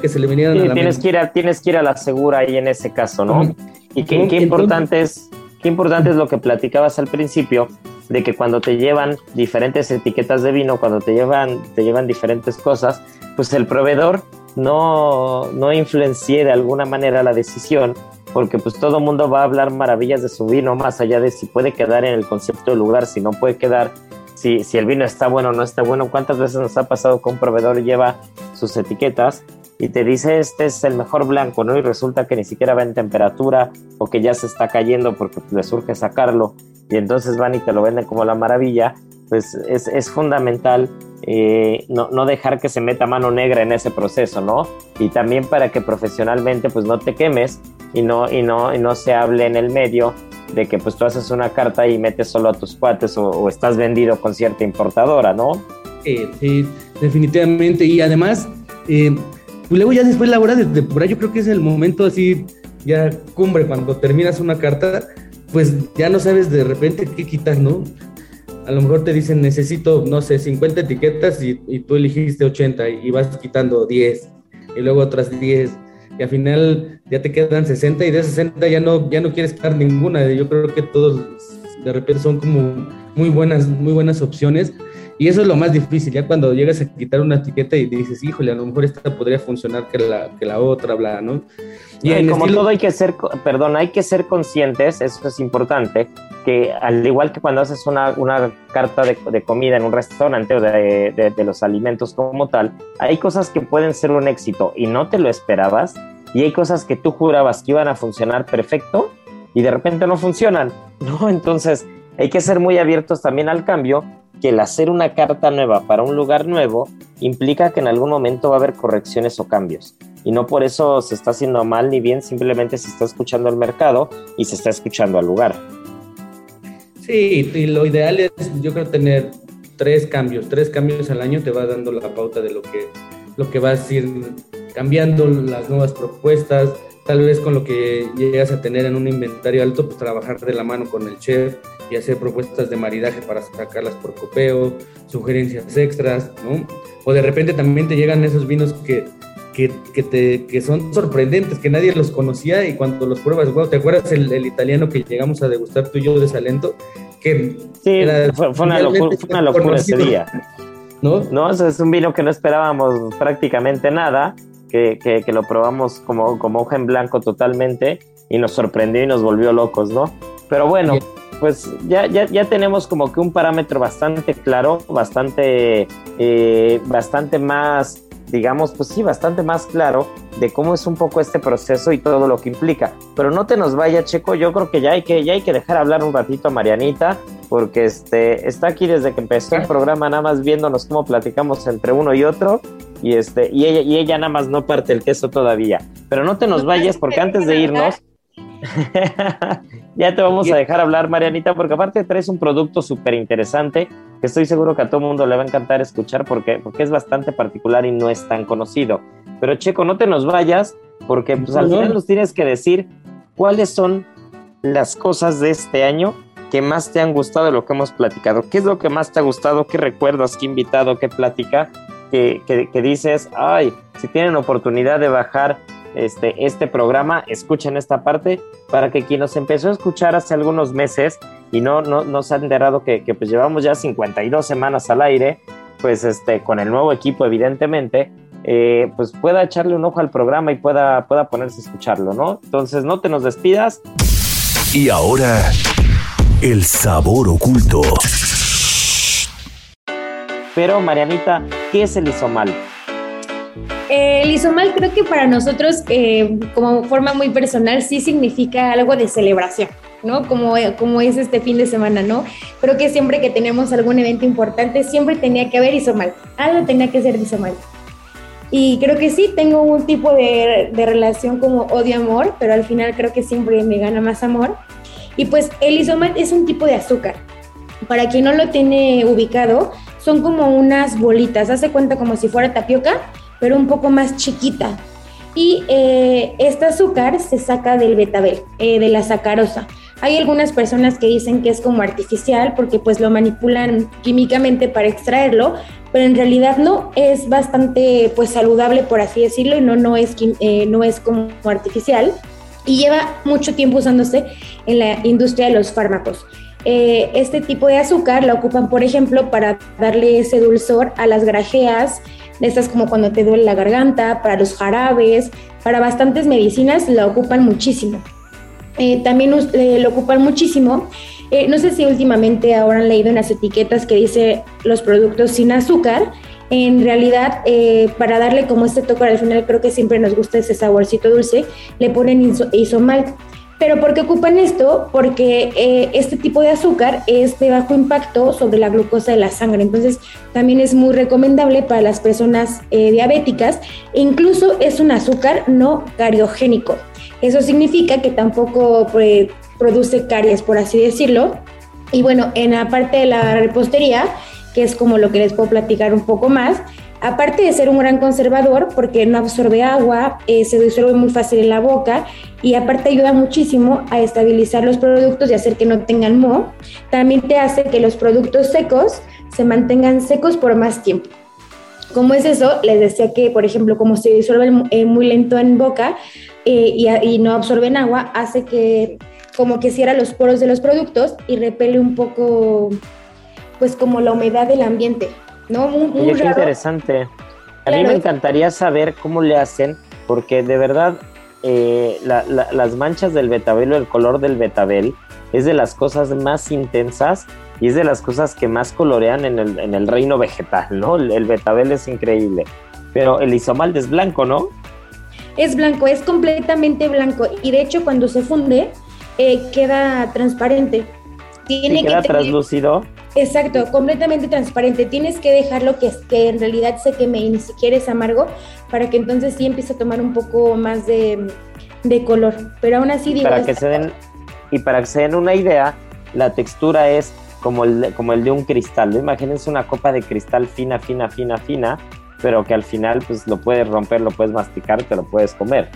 Speaker 5: que se le venían a la
Speaker 1: tienes que ir a, tienes que ir a la segura ahí en ese caso, ¿no? Y qué, qué importante es, qué importante es lo que platicabas al principio, de que cuando te llevan diferentes etiquetas de vino, cuando te llevan, te llevan diferentes cosas, pues el proveedor no, no influencie de alguna manera la decisión, porque pues todo el mundo va a hablar maravillas de su vino, más allá de si puede quedar en el concepto del lugar, si no puede quedar, si, si el vino está bueno o no está bueno. ¿Cuántas veces nos ha pasado que un proveedor lleva sus etiquetas y te dice este es el mejor blanco, ¿no? Y resulta que ni siquiera va en temperatura o que ya se está cayendo porque le surge sacarlo y entonces van y te lo venden como la maravilla, pues es, es fundamental eh, no, no, dejar que se meta mano negra en ese proceso, ¿no? Y también para que profesionalmente pues no te quemes y no, y no, y no se hable en el medio de que pues tú haces una carta y metes solo a tus cuates o, estás vendido con cierta importadora, ¿no?
Speaker 5: Sí, sí definitivamente. Y además, eh, pues luego ya después la hora de depurar, yo creo que es el momento así, ya cumbre, cuando terminas una carta, pues ya no sabes de repente qué quitar, ¿no? A lo mejor te dicen, necesito, no sé, 50 etiquetas y, tú elegiste 80 y, vas quitando 10 y luego otras 10 y al final ya te quedan 60 y de 60 ya no, ya no quieres quitar ninguna. Yo creo que todos de repente son como muy buenas, muy buenas opciones y eso es lo más difícil, ya cuando llegas a quitar una etiqueta y dices, híjole, a lo mejor esta podría funcionar que la, que la otra, bla, ¿no?
Speaker 1: Y como todo hay que ser, perdón, hay que ser conscientes, eso es importante, que al igual que cuando haces una, una carta de, de, comida en un restaurante o de, de, de los alimentos como tal, hay cosas que pueden ser un éxito y no te lo esperabas, y hay cosas que tú jurabas que iban a funcionar perfecto y de repente no funcionan, ¿no? Entonces hay que ser muy abiertos también al cambio que el hacer una carta nueva para un lugar nuevo implica que en algún momento va a haber correcciones o cambios. Y no por eso se está haciendo mal ni bien, simplemente se está escuchando al mercado y se está escuchando al lugar.
Speaker 5: Sí, y lo ideal es, yo creo, tener tres cambios. Tres cambios al año te va dando la pauta de lo que, lo que vas a ir cambiando, las nuevas propuestas, tal vez con lo que llegas a tener en un inventario alto, pues trabajar de la mano con el chef y hacer propuestas de maridaje para sacarlas por copeo, sugerencias extras, ¿no? O de repente también te llegan esos vinos que, que, que, te, que son sorprendentes, que nadie los conocía y cuando los pruebas, wow, ¿te acuerdas el, el italiano que llegamos a degustar tú y yo de Salento? Que
Speaker 1: sí, fue, una locura, fue, una locura, ese día. ¿No? No, es un vino que no esperábamos prácticamente nada que, lo probamos como, como hoja en blanco totalmente y nos sorprendió y nos volvió locos, ¿no? Pero bueno, pues ya, ya, ya tenemos como que un parámetro bastante claro, bastante, eh, bastante más, digamos, pues sí, bastante más claro de cómo es un poco este proceso y todo lo que implica. Pero no te nos vaya, Checo, yo creo que ya hay que, ya hay que dejar hablar un ratito a Marianita, porque este, está aquí desde que empezó el programa, nada más viéndonos cómo platicamos entre uno y otro, y, este, y, ella, y ella nada más no parte el queso todavía. Pero no te nos vayas, porque antes de irnos... ya te vamos a dejar hablar, Marianita, porque aparte traes un producto súper interesante que estoy seguro que a todo mundo le va a encantar escuchar porque, porque es bastante particular y no es tan conocido. Pero Checo, no te nos vayas porque pues, al final nos tienes que decir cuáles son las cosas de este año que más te han gustado de lo que hemos platicado. ¿Qué es lo que más te ha gustado? ¿Qué recuerdas? ¿Qué invitado? ¿Qué plática? Que, que, que dices, ay, si tienen oportunidad de bajar este, este programa, escuchen esta parte para que quien nos empezó a escuchar hace algunos meses y no, no, se ha enterado que, pues llevamos ya 52 semanas al aire, pues este, con el nuevo equipo evidentemente, eh, pues pueda echarle un ojo al programa y pueda, pueda ponerse a escucharlo, ¿no? Entonces no te nos despidas.
Speaker 2: Y ahora, el sabor oculto.
Speaker 1: Pero Marianita, ¿qué es el isomal?
Speaker 6: El isomal creo que para nosotros, eh, como forma muy personal, sí significa algo de celebración, ¿no? Como, como es este fin de semana, ¿no? Creo que siempre que tenemos algún evento importante, siempre tenía que haber isomal, algo tenía que ser isomal. Y creo que sí, tengo un tipo de, de relación como odio-amor, pero al final creo que siempre me gana más amor. Y pues el isomal es un tipo de azúcar. Para quien no lo tiene ubicado, son como unas bolitas, hace cuenta como si fuera tapioca, pero un poco más chiquita. Y eh, este azúcar se saca del betabel, eh, de la sacarosa. Hay algunas personas que dicen que es como artificial porque pues lo manipulan químicamente para extraerlo, pero en realidad no, es bastante pues saludable por así decirlo y no, no, es, eh, no es como artificial y lleva mucho tiempo usándose en la industria de los fármacos. Este tipo de azúcar la ocupan, por ejemplo, para darle ese dulzor a las grajeas, estas como cuando te duele la garganta, para los jarabes, para bastantes medicinas la ocupan muchísimo. Eh, también eh, lo ocupan muchísimo. Eh, no sé si últimamente ahora han leído en las etiquetas que dice los productos sin azúcar. En realidad, para darle como este toque al final, creo que siempre nos gusta ese saborcito dulce, le ponen isomal. ¿Pero por qué ocupan esto? Porque eh, este tipo de azúcar es de bajo impacto sobre la glucosa de la sangre. Entonces, también es muy recomendable para las personas eh, diabéticas. E incluso es un azúcar no cariogénico. Eso significa que tampoco pues, produce caries, por así decirlo. Y bueno, en la parte de la repostería, que es como lo que les puedo platicar un poco más, aparte de ser un gran conservador, porque no absorbe agua, eh, se disuelve muy fácil en la boca y aparte ayuda muchísimo a estabilizar los productos y hacer que no tengan moho, también te hace que los productos secos se mantengan secos por más tiempo. ¿Cómo es eso? Les decía que, por ejemplo, como se disuelve eh, muy lento en boca eh, y, y, no absorben agua, hace que como que cierra los poros de los productos y repele un poco, pues como la humedad del ambiente. ¿No?
Speaker 1: Muy, interesante. A mí me encantaría saber cómo le hacen, porque de verdad eh, las manchas del betabel o el color del betabel es de las cosas más intensas y es de las cosas que más colorean en el, en el reino vegetal, ¿no? El, betabel es increíble. Pero el isomalde es blanco, ¿no?
Speaker 6: Es blanco, es completamente blanco. Y de hecho, cuando se funde, eh, queda transparente.
Speaker 1: Tiene queda que translúcido.
Speaker 6: Exacto, completamente transparente. Tienes que dejarlo que, que en realidad se queme y ni siquiera es amargo para que entonces sí empiece a tomar un poco más de, color. Pero aún así digo...
Speaker 1: Para que se den, y para que se den una idea, la textura es como el, como el de un cristal. Imagínense una copa de cristal fina, fina, fina, fina, pero que al final pues lo puedes romper, lo puedes masticar, te lo puedes comer.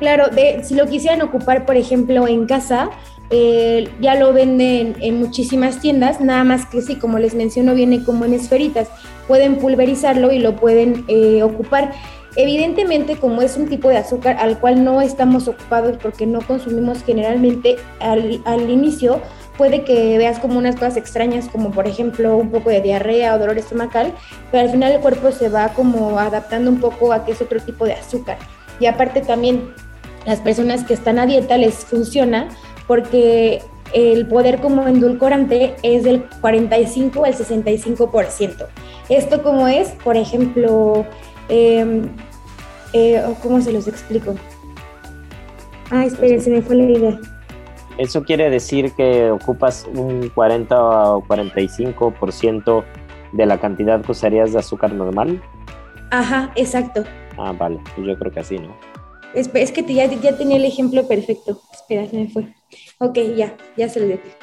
Speaker 6: Claro, de, si lo quisieran ocupar, por ejemplo, en casa, eh, ya lo venden en muchísimas tiendas, nada más que sí, como les menciono, viene como en esferitas. Pueden pulverizarlo y lo pueden eh, ocupar. Evidentemente, como es un tipo de azúcar al cual no estamos ocupados porque no consumimos generalmente al, al inicio, puede que veas como unas cosas extrañas, como por ejemplo un poco de diarrea o dolor estomacal, pero al final el cuerpo se va como adaptando un poco a que es otro tipo de azúcar. Y aparte también las personas que están a dieta les funciona porque el poder como endulcorante es del 45 al 65%. Esto como es, por ejemplo, em, Eh, ¿Cómo se los explico? Ah, esperen, se me fue la idea.
Speaker 1: Eso quiere decir que ocupas un 40 o 45% de la cantidad que usarías de azúcar normal.
Speaker 6: Ajá, exacto.
Speaker 1: Ah, vale, pues yo creo que así, ¿no?
Speaker 6: Es, que ya, ya tenía el ejemplo perfecto. Espera, se me fue. Ok, ya, ya se lo dije.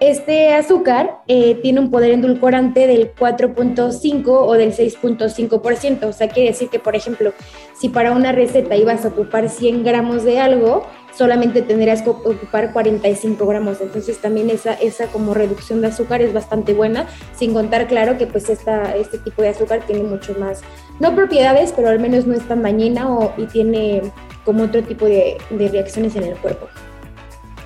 Speaker 6: Este azúcar eh, tiene un poder endulcorante del 4.5 o del 6.5%. O sea, quiere decir que, por ejemplo, si para una receta ibas a ocupar 100 gramos de algo, solamente tendrías que ocupar 45 gramos. Entonces también esa, esa como reducción de azúcar es bastante buena, sin contar, claro, que pues esta, este tipo de azúcar tiene mucho más, no propiedades, pero al menos no es tan dañina o, y tiene como otro tipo de, de reacciones en el cuerpo.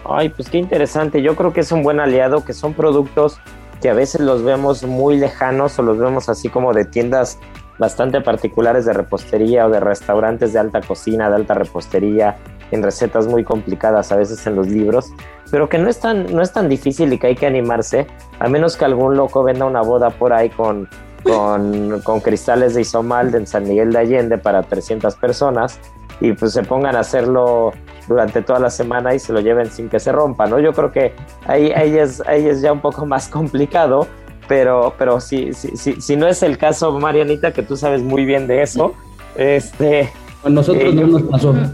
Speaker 1: Ay, pues qué interesante. Yo creo que es un buen aliado, que son productos que a veces los vemos muy lejanos o los vemos así como de tiendas bastante particulares de repostería o de restaurantes de alta cocina, de alta repostería, en recetas muy complicadas a veces en los libros, pero que no es tan, no es tan difícil y que hay que animarse, a menos que algún loco venda una boda por ahí con, con, con cristales de isomal de San Miguel de Allende para 300 personas y pues se pongan a hacerlo durante toda la semana y se lo lleven sin que se rompa, ¿no? Yo creo que ahí, ahí, es, ahí es ya un poco más complicado, pero, pero si, si, si, si no es el caso, Marianita, que tú sabes muy bien de eso, este...
Speaker 5: A nosotros no nos pasó.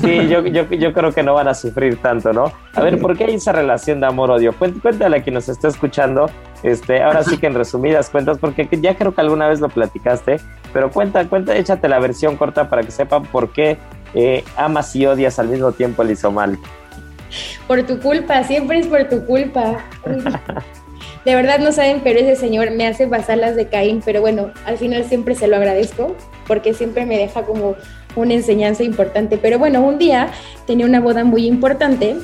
Speaker 1: Sí, yo, yo, yo, creo que no van a sufrir tanto, ¿no? A ver, ¿por qué hay esa relación de amor-odio? Cuéntale a quien nos está escuchando, este, ahora sí que en resumidas cuentas, porque ya creo que alguna vez lo platicaste, pero cuenta, cuenta, échate la versión corta para que sepan por qué eh, amas y odias al mismo tiempo el isomal.
Speaker 6: Por tu culpa, siempre es por tu culpa. De verdad no saben, pero ese señor me hace las de Caín, pero bueno, al final siempre se lo agradezco porque siempre me deja como una enseñanza importante. Pero bueno, un día tenía una boda muy importante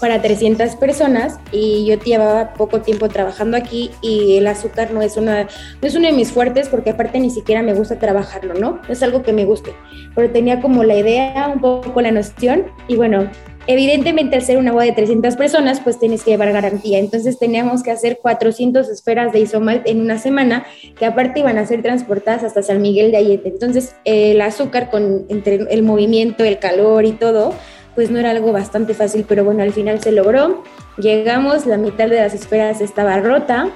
Speaker 6: para 300 personas y yo llevaba poco tiempo trabajando aquí y el azúcar no es una no es uno de mis fuertes porque aparte ni siquiera me gusta trabajarlo, ¿no? es algo que me guste, pero tenía como la idea, un poco la noción y bueno, evidentemente al ser una boda de 300 personas, pues tienes que llevar garantía. Entonces teníamos que hacer 400 esferas de isomalt en una semana, que aparte iban a ser transportadas hasta San Miguel de Allende. Entonces el azúcar con entre el movimiento, el calor y todo, pues no era algo bastante fácil, pero bueno, al final se logró. Llegamos, la mitad de las esferas estaba rota,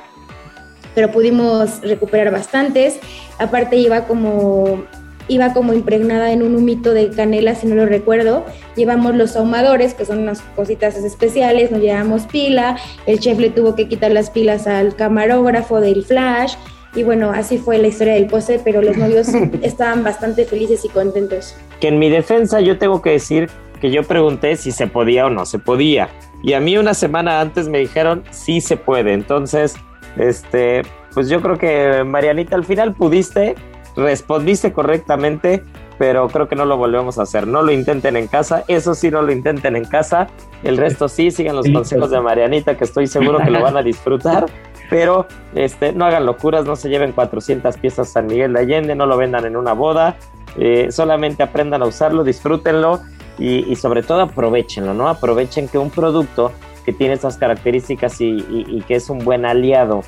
Speaker 6: pero pudimos recuperar bastantes. Aparte iba como iba como impregnada en un humito de canela, si no lo recuerdo. Llevamos los ahumadores, que son unas cositas especiales, nos llevamos pila, el chef le tuvo que quitar las pilas al camarógrafo del flash, y bueno, así fue la historia del pose, pero los novios estaban bastante felices y contentos.
Speaker 1: Que en mi defensa yo tengo que decir que yo pregunté si se podía o no se podía. Y a mí una semana antes me dijeron sí se puede. Entonces, este, pues yo creo que Marianita al final pudiste, respondiste correctamente, pero creo que no lo volvemos a hacer. No lo intenten en casa, eso sí no lo intenten en casa. El resto sí, sigan los consejos de Marianita, que estoy seguro que lo van a disfrutar. Pero este, no hagan locuras, no se lleven 400 piezas San Miguel de Allende, no lo vendan en una boda. Eh, solamente aprendan a usarlo, disfrútenlo y, sobre todo aprovechenlo, ¿no? Aprovechen que un producto que tiene estas características y, que es un buen aliado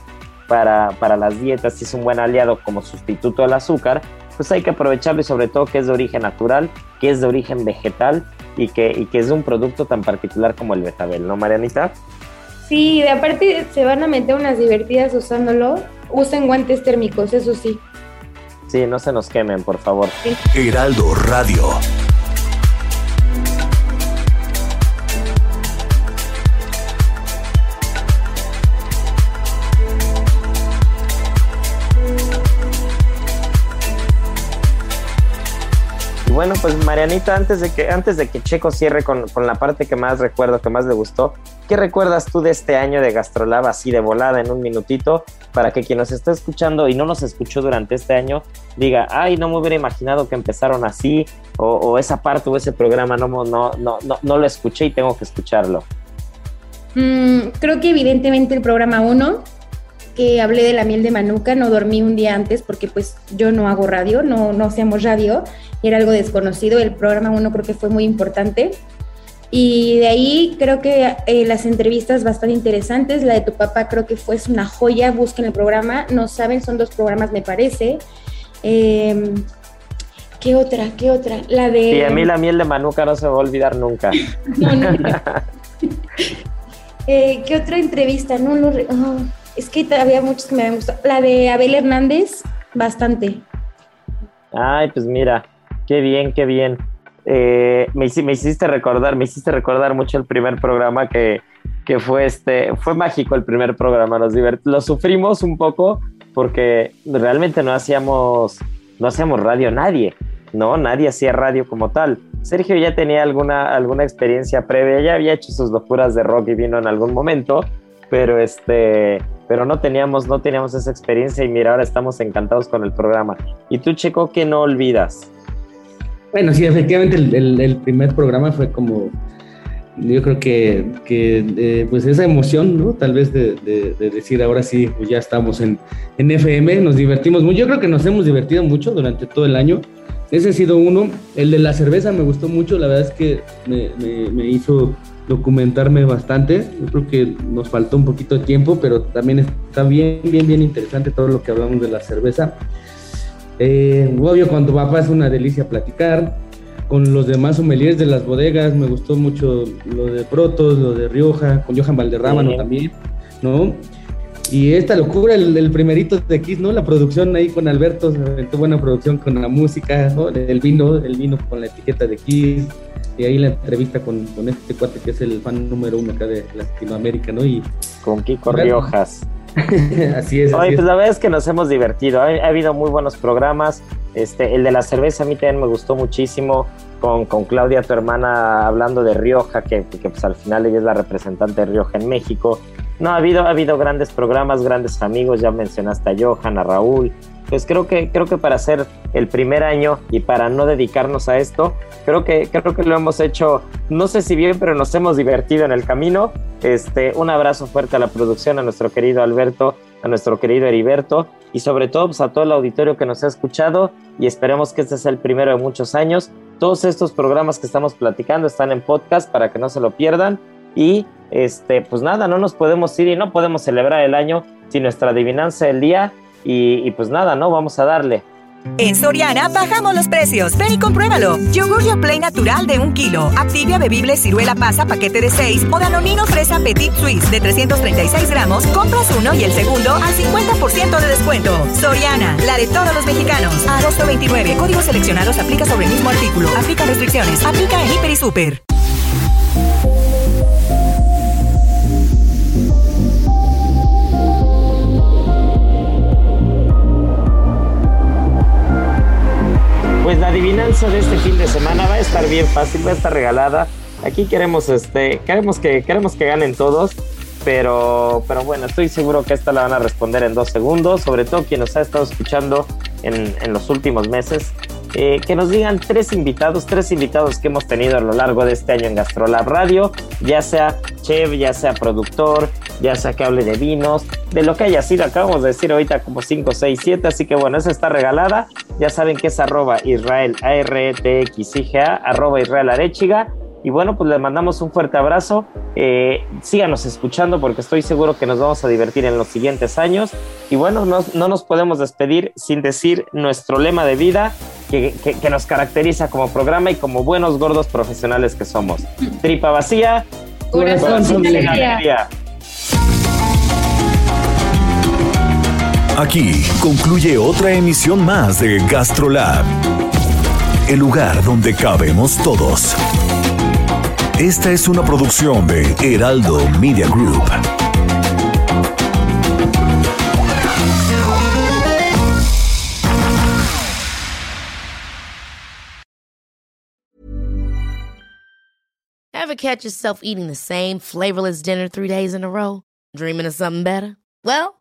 Speaker 1: para, para, las dietas, y es un buen aliado como sustituto del azúcar, pues hay que aprovecharlo y sobre todo que es de origen natural, que es de origen vegetal y que, y que es de un producto tan particular como el betabel, ¿no, Marianita?
Speaker 6: Sí, de aparte se van a meter unas divertidas usándolo. Usen guantes térmicos, eso sí.
Speaker 1: Sí, no se nos quemen, por favor.
Speaker 2: Heraldo Radio.
Speaker 1: Bueno, pues Marianita, antes de que, antes de que Checo cierre con, la parte que más recuerdo, que más le gustó, ¿qué recuerdas tú de este año de Gastrolab así de volada en un minutito? Para que quien nos está escuchando y no nos escuchó durante este año diga, ay, no me hubiera imaginado que empezaron así, o, esa parte o ese programa no, no, no, no, no lo escuché y tengo que escucharlo.
Speaker 6: Mm, creo que evidentemente el programa 1, que hablé de la miel de manuka, no dormí un día antes porque pues yo no hago radio, no, no hacemos radio, era algo desconocido, el programa 1 creo que fue muy importante. Y de ahí creo que eh, las entrevistas bastante interesantes, la de tu papá creo que fue una joya, busquen el programa, no saben, son dos programas me parece. Em, ¿Qué otra? ¿Qué otra? La de.
Speaker 1: Y a mí la miel de Manuka no se me va a olvidar nunca.
Speaker 6: No. Eh, ¿Qué otra entrevista? No lo. Oh, es que había muchos que me habían gustado. La de Abel Hernández, bastante.
Speaker 1: Ay, pues mira, qué bien, qué bien. Eh, me, me, hiciste recordar, me hiciste recordar mucho el primer programa que, que fue este, fue mágico el primer programa, nos lo sufrimos un poco porque realmente no hacíamos, no hacíamos radio nadie, no, nadie hacía radio como tal. Sergio ya tenía alguna, alguna experiencia previa, ya había hecho sus locuras de rock y vino en algún momento, pero este, pero no teníamos, no teníamos esa experiencia y mira, ahora estamos encantados con el programa. Y tú, Checo, ¿qué no olvidas?
Speaker 5: Bueno, sí, efectivamente el, primer programa fue como, yo creo que, eh, pues esa emoción, ¿no? Tal vez de, decir ahora sí, pues ya estamos en, en, FM, nos divertimos mucho. Yo creo que nos hemos divertido mucho durante todo el año. Ese ha sido uno. El de la cerveza me gustó mucho, la verdad es que me, me hizo documentarme bastante. Yo creo que nos faltó un poquito de tiempo, pero también está bien, bien, bien interesante todo lo que hablamos de la cerveza. Eh, obvio, cuando papá es una delicia platicar. Con los demás sommeliers de las bodegas, me gustó mucho lo de Protos, lo de Rioja, con Johan Valderrámano también, ¿no? Y esta locura, el, primerito de Kiss, ¿no? La producción ahí con Alberto, se buena producción con la música, ¿no? El vino, el vino con la etiqueta de Kiss, y ahí la entrevista con, con este cuate que es el fan número uno acá de Latinoamérica, ¿no? Y
Speaker 1: con Kiko Riojas.
Speaker 5: así es.
Speaker 1: Oye, pues la verdad es que nos hemos divertido. Ha, habido muy buenos programas. Este, el de la cerveza a mí también me gustó muchísimo. Con, con Claudia, tu hermana, hablando de Rioja, que, que, pues al final ella es la representante de Rioja en México. No, ha habido, ha habido grandes programas, grandes amigos. Ya mencionaste a Johan, a Raúl, pues creo que, creo que para hacer el primer año y para no dedicarnos a esto, creo que, creo que lo hemos hecho, no sé si bien, pero nos hemos divertido en el camino. Este, un abrazo fuerte a la producción, a nuestro querido Alberto, a nuestro querido Heriberto y sobre todo pues, a todo el auditorio que nos ha escuchado y esperemos que este sea el primero de muchos años. Todos estos programas que estamos platicando están en podcast para que no se lo pierdan y este, pues nada, no nos podemos ir y no podemos celebrar el año sin nuestra adivinanza del día y, pues nada, ¿no? Vamos a darle.
Speaker 4: En Soriana bajamos los precios. Ven y compruébalo. Yogur Play natural de un kilo. Activia bebible ciruela pasa paquete de 6 o Danonino fresa Petit Suisse de 336 gramos. Compras uno y el segundo al 50% de descuento. Soriana, la de todos los mexicanos. Agosto 29. Códigos seleccionados aplica sobre el mismo artículo. Aplica restricciones. Aplica en Hiper y Super.
Speaker 1: Pues la adivinanza de este fin de semana va a estar bien fácil, va a estar regalada. Aquí queremos, este, queremos que, queremos que ganen todos, pero, pero bueno, estoy seguro que esta la van a responder en dos segundos, sobre todo quien nos ha estado escuchando en, en los últimos meses. Eh, que nos digan tres invitados, tres invitados que hemos tenido a lo largo de este año en Gastrolab Radio, ya sea chef, ya sea productor, ya sea que hable de vinos, de lo que haya sido, acabamos de decir ahorita como 5, 6, 7, así que bueno, esa está regalada, ya saben que es arroba Israel, A R T X I G A, arroba Israel Arechiga, y bueno, pues les mandamos un fuerte abrazo. Eh, síganos escuchando porque estoy seguro que nos vamos a divertir en los siguientes años. Y bueno, no, no nos podemos despedir sin decir nuestro lema de vida que, que, nos caracteriza como programa y como buenos gordos profesionales que somos. Tripa vacía,
Speaker 6: corazón de alegría.
Speaker 2: Aquí concluye otra emisión más de GastroLab, el lugar donde cabemos todos. Esta es una producción de Heraldo Media Group.
Speaker 7: Ever catch yourself eating the same flavorless dinner three days in a row? Dreaming of something better? Well,